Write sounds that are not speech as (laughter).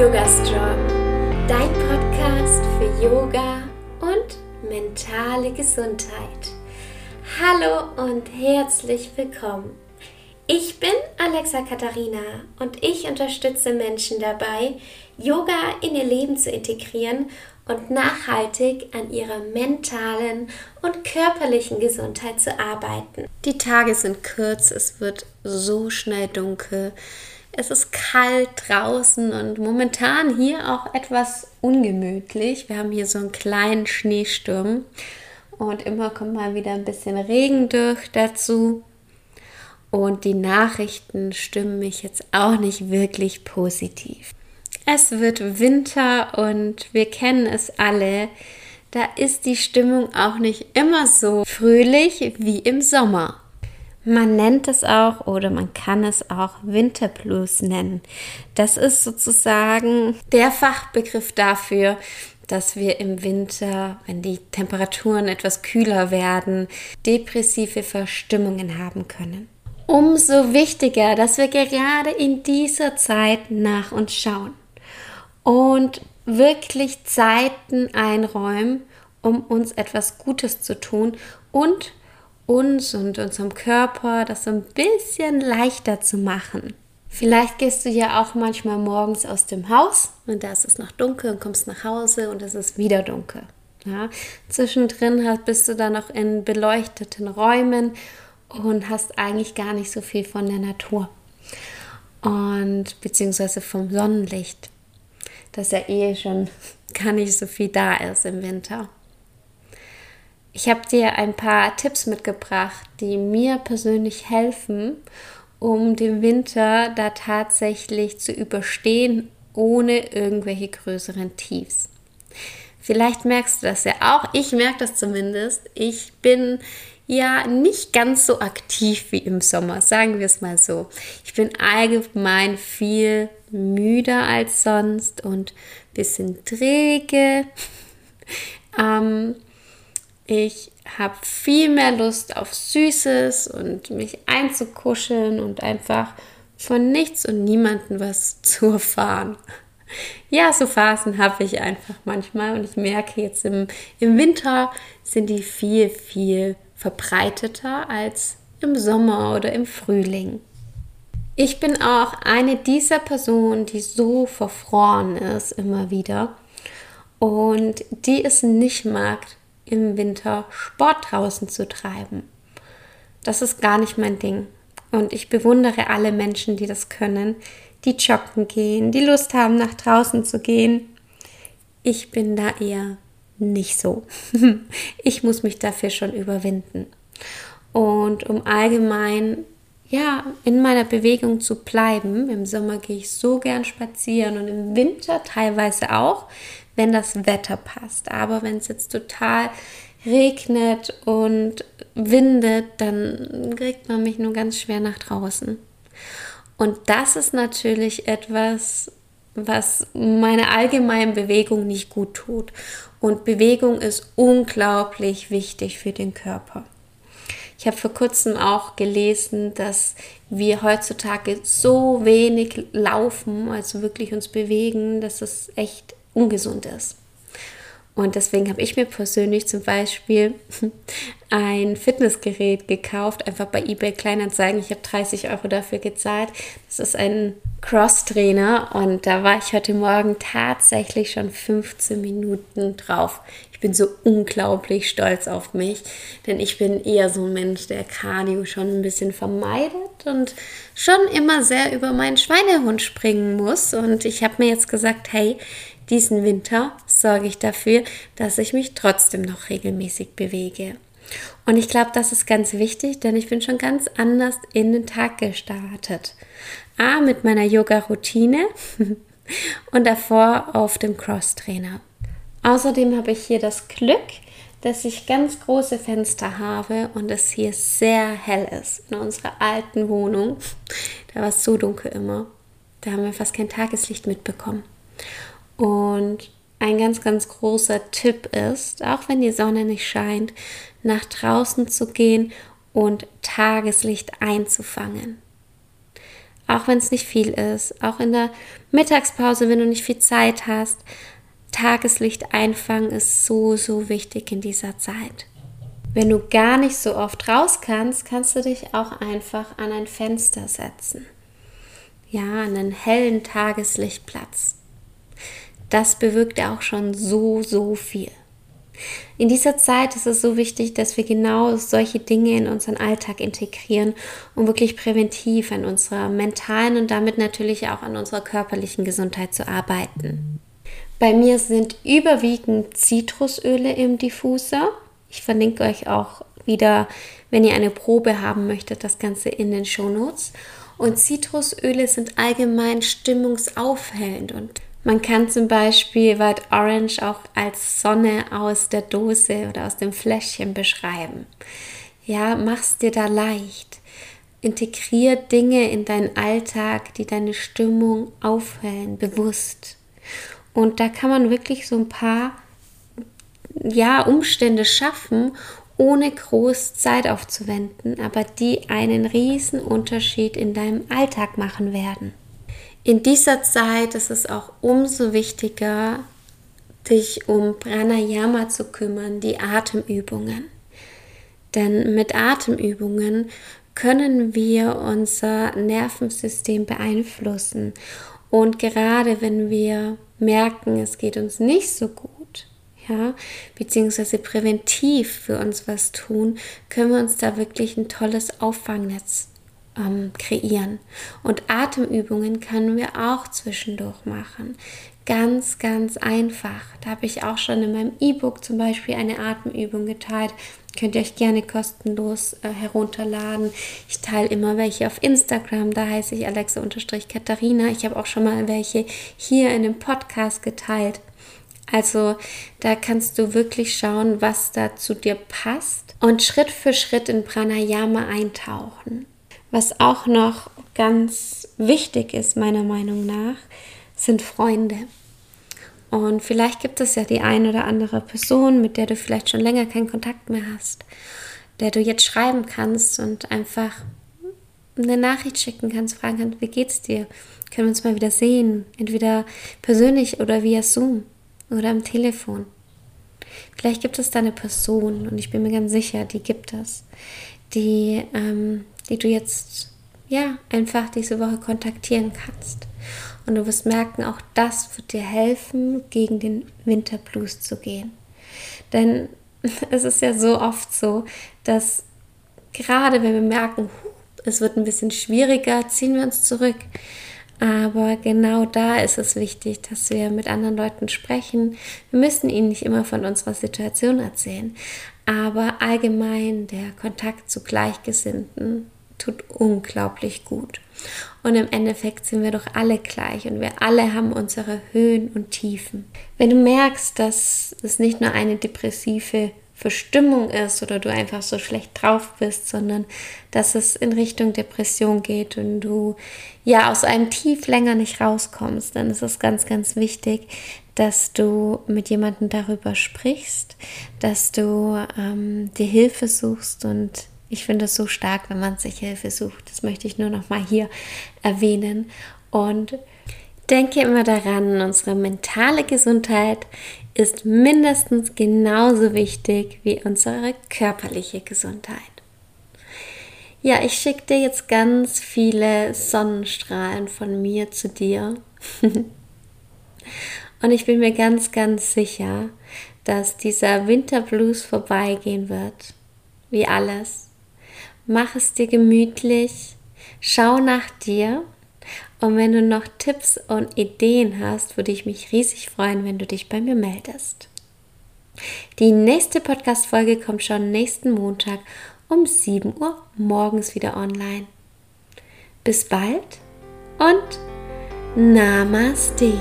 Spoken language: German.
Yoga Strong, dein Podcast für Yoga und mentale Gesundheit. Hallo und herzlich willkommen. Ich bin Alexa Katharina und ich unterstütze Menschen dabei, Yoga in ihr Leben zu integrieren und nachhaltig an ihrer mentalen und körperlichen Gesundheit zu arbeiten. Die Tage sind kurz, es wird so schnell dunkel. Es ist kalt draußen und momentan hier auch etwas ungemütlich. Wir haben hier so einen kleinen Schneesturm und immer kommt mal wieder ein bisschen Regen durch dazu. Und die Nachrichten stimmen mich jetzt auch nicht wirklich positiv. Es wird Winter und wir kennen es alle. Da ist die Stimmung auch nicht immer so fröhlich wie im Sommer. Man nennt es auch oder man kann es auch Winterblues nennen. Das ist sozusagen der Fachbegriff dafür, dass wir im Winter, wenn die Temperaturen etwas kühler werden, depressive Verstimmungen haben können. Umso wichtiger, dass wir gerade in dieser Zeit nach uns schauen und wirklich Zeiten einräumen, um uns etwas Gutes zu tun und uns und unserem Körper das so ein bisschen leichter zu machen. Vielleicht gehst du ja auch manchmal morgens aus dem Haus und da ist es noch dunkel und kommst nach Hause und es ist wieder dunkel. Ja? Zwischendrin bist du dann noch in beleuchteten Räumen und hast eigentlich gar nicht so viel von der Natur und beziehungsweise vom Sonnenlicht, das ja eh schon (laughs) gar nicht so viel da ist im Winter. Ich habe dir ein paar Tipps mitgebracht, die mir persönlich helfen, um den Winter da tatsächlich zu überstehen, ohne irgendwelche größeren Tiefs. Vielleicht merkst du das ja auch. Ich merke das zumindest. Ich bin ja nicht ganz so aktiv wie im Sommer, sagen wir es mal so. Ich bin allgemein viel müder als sonst und ein bisschen träge. (laughs) ähm, ich habe viel mehr Lust auf Süßes und mich einzukuscheln und einfach von nichts und niemandem was (laughs) zu erfahren. Ja, so Phasen habe ich einfach manchmal und ich merke jetzt im, im Winter sind die viel, viel verbreiteter als im Sommer oder im Frühling. Ich bin auch eine dieser Personen, die so verfroren ist immer wieder und die es nicht mag, im Winter Sport draußen zu treiben. Das ist gar nicht mein Ding. Und ich bewundere alle Menschen, die das können, die joggen gehen, die Lust haben, nach draußen zu gehen. Ich bin da eher nicht so. (laughs) ich muss mich dafür schon überwinden. Und um allgemein ja, in meiner Bewegung zu bleiben. Im Sommer gehe ich so gern spazieren und im Winter teilweise auch, wenn das Wetter passt. Aber wenn es jetzt total regnet und windet, dann kriegt man mich nur ganz schwer nach draußen. Und das ist natürlich etwas, was meine allgemeine Bewegung nicht gut tut. Und Bewegung ist unglaublich wichtig für den Körper. Ich habe vor kurzem auch gelesen, dass wir heutzutage so wenig laufen, also wirklich uns bewegen, dass es echt ungesund ist. Und deswegen habe ich mir persönlich zum Beispiel (laughs) ein Fitnessgerät gekauft, einfach bei eBay Kleinanzeigen. Ich habe 30 Euro dafür gezahlt. Das ist ein Cross-Trainer und da war ich heute Morgen tatsächlich schon 15 Minuten drauf. Ich bin so unglaublich stolz auf mich, denn ich bin eher so ein Mensch, der Cardio schon ein bisschen vermeidet und schon immer sehr über meinen Schweinehund springen muss. Und ich habe mir jetzt gesagt, hey, diesen Winter sorge ich dafür, dass ich mich trotzdem noch regelmäßig bewege. Und ich glaube, das ist ganz wichtig, denn ich bin schon ganz anders in den Tag gestartet. A, mit meiner Yoga-Routine (laughs) und davor auf dem Cross-Trainer. Außerdem habe ich hier das Glück, dass ich ganz große Fenster habe und es hier sehr hell ist. In unserer alten Wohnung, da war es so dunkel immer, da haben wir fast kein Tageslicht mitbekommen. Und ein ganz, ganz großer Tipp ist, auch wenn die Sonne nicht scheint, nach draußen zu gehen und Tageslicht einzufangen. auch wenn es nicht viel ist, auch in der Mittagspause, wenn du nicht viel Zeit hast. Tageslicht einfangen ist so, so wichtig in dieser Zeit. Wenn du gar nicht so oft raus kannst, kannst du dich auch einfach an ein Fenster setzen. Ja, an einen hellen Tageslichtplatz. Das bewirkt auch schon so, so viel. In dieser Zeit ist es so wichtig, dass wir genau solche Dinge in unseren Alltag integrieren, um wirklich präventiv an unserer mentalen und damit natürlich auch an unserer körperlichen Gesundheit zu arbeiten. Bei mir sind überwiegend Zitrusöle im Diffuser. Ich verlinke euch auch wieder, wenn ihr eine Probe haben möchtet, das Ganze in den Shownotes. Und Zitrusöle sind allgemein stimmungsaufhellend und man kann zum Beispiel White Orange auch als Sonne aus der Dose oder aus dem Fläschchen beschreiben. Ja, mach's dir da leicht. Integrier Dinge in deinen Alltag, die deine Stimmung aufhellen, bewusst. Und da kann man wirklich so ein paar ja, Umstände schaffen, ohne groß Zeit aufzuwenden, aber die einen riesen Unterschied in deinem Alltag machen werden. In dieser Zeit ist es auch umso wichtiger, dich um Pranayama zu kümmern, die Atemübungen. Denn mit Atemübungen können wir unser Nervensystem beeinflussen. Und gerade wenn wir merken, es geht uns nicht so gut, ja, beziehungsweise präventiv für uns was tun, können wir uns da wirklich ein tolles Auffangnetz ähm, kreieren. Und Atemübungen können wir auch zwischendurch machen. Ganz, ganz einfach. Da habe ich auch schon in meinem E-Book zum Beispiel eine Atemübung geteilt. Könnt ihr euch gerne kostenlos äh, herunterladen. Ich teile immer welche auf Instagram, da heiße ich Alexa-Katharina. Ich habe auch schon mal welche hier in dem Podcast geteilt. Also da kannst du wirklich schauen, was da zu dir passt und Schritt für Schritt in Pranayama eintauchen. Was auch noch ganz wichtig ist, meiner Meinung nach, sind Freunde. Und vielleicht gibt es ja die eine oder andere Person, mit der du vielleicht schon länger keinen Kontakt mehr hast, der du jetzt schreiben kannst und einfach eine Nachricht schicken kannst, fragen kannst, wie geht's dir? Können wir uns mal wieder sehen? Entweder persönlich oder via Zoom oder am Telefon. Vielleicht gibt es da eine Person und ich bin mir ganz sicher, die gibt es, die ähm, die du jetzt ja einfach diese Woche kontaktieren kannst. Und du wirst merken, auch das wird dir helfen, gegen den Winterblues zu gehen. Denn (laughs) es ist ja so oft so, dass gerade wenn wir merken, es wird ein bisschen schwieriger, ziehen wir uns zurück. Aber genau da ist es wichtig, dass wir mit anderen Leuten sprechen. Wir müssen ihnen nicht immer von unserer Situation erzählen, aber allgemein der Kontakt zu Gleichgesinnten tut unglaublich gut. Und im Endeffekt sind wir doch alle gleich und wir alle haben unsere Höhen und Tiefen. Wenn du merkst, dass es nicht nur eine depressive Verstimmung ist oder du einfach so schlecht drauf bist, sondern dass es in Richtung Depression geht und du ja aus einem Tief länger nicht rauskommst, dann ist es ganz, ganz wichtig, dass du mit jemandem darüber sprichst, dass du ähm, dir Hilfe suchst und ich finde es so stark, wenn man sich Hilfe sucht. Das möchte ich nur noch mal hier erwähnen. Und denke immer daran, unsere mentale Gesundheit ist mindestens genauso wichtig wie unsere körperliche Gesundheit. Ja, ich schicke dir jetzt ganz viele Sonnenstrahlen von mir zu dir. (laughs) Und ich bin mir ganz, ganz sicher, dass dieser Winterblues vorbeigehen wird. Wie alles mach es dir gemütlich, schau nach dir und wenn du noch Tipps und Ideen hast, würde ich mich riesig freuen, wenn du dich bei mir meldest. Die nächste Podcast-Folge kommt schon nächsten Montag um 7 Uhr morgens wieder online. Bis bald und Namaste.